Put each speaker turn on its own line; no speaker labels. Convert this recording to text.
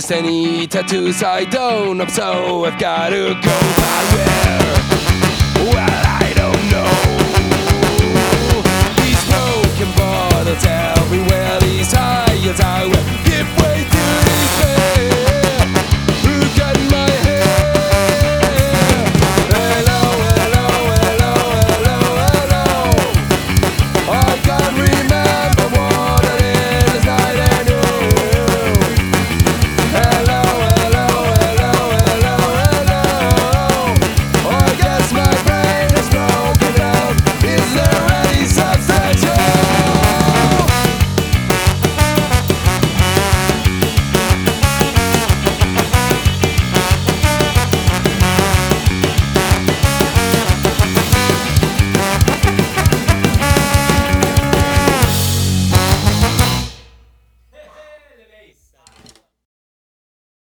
noticed any tattoos I don't know, so I've gotta go my way.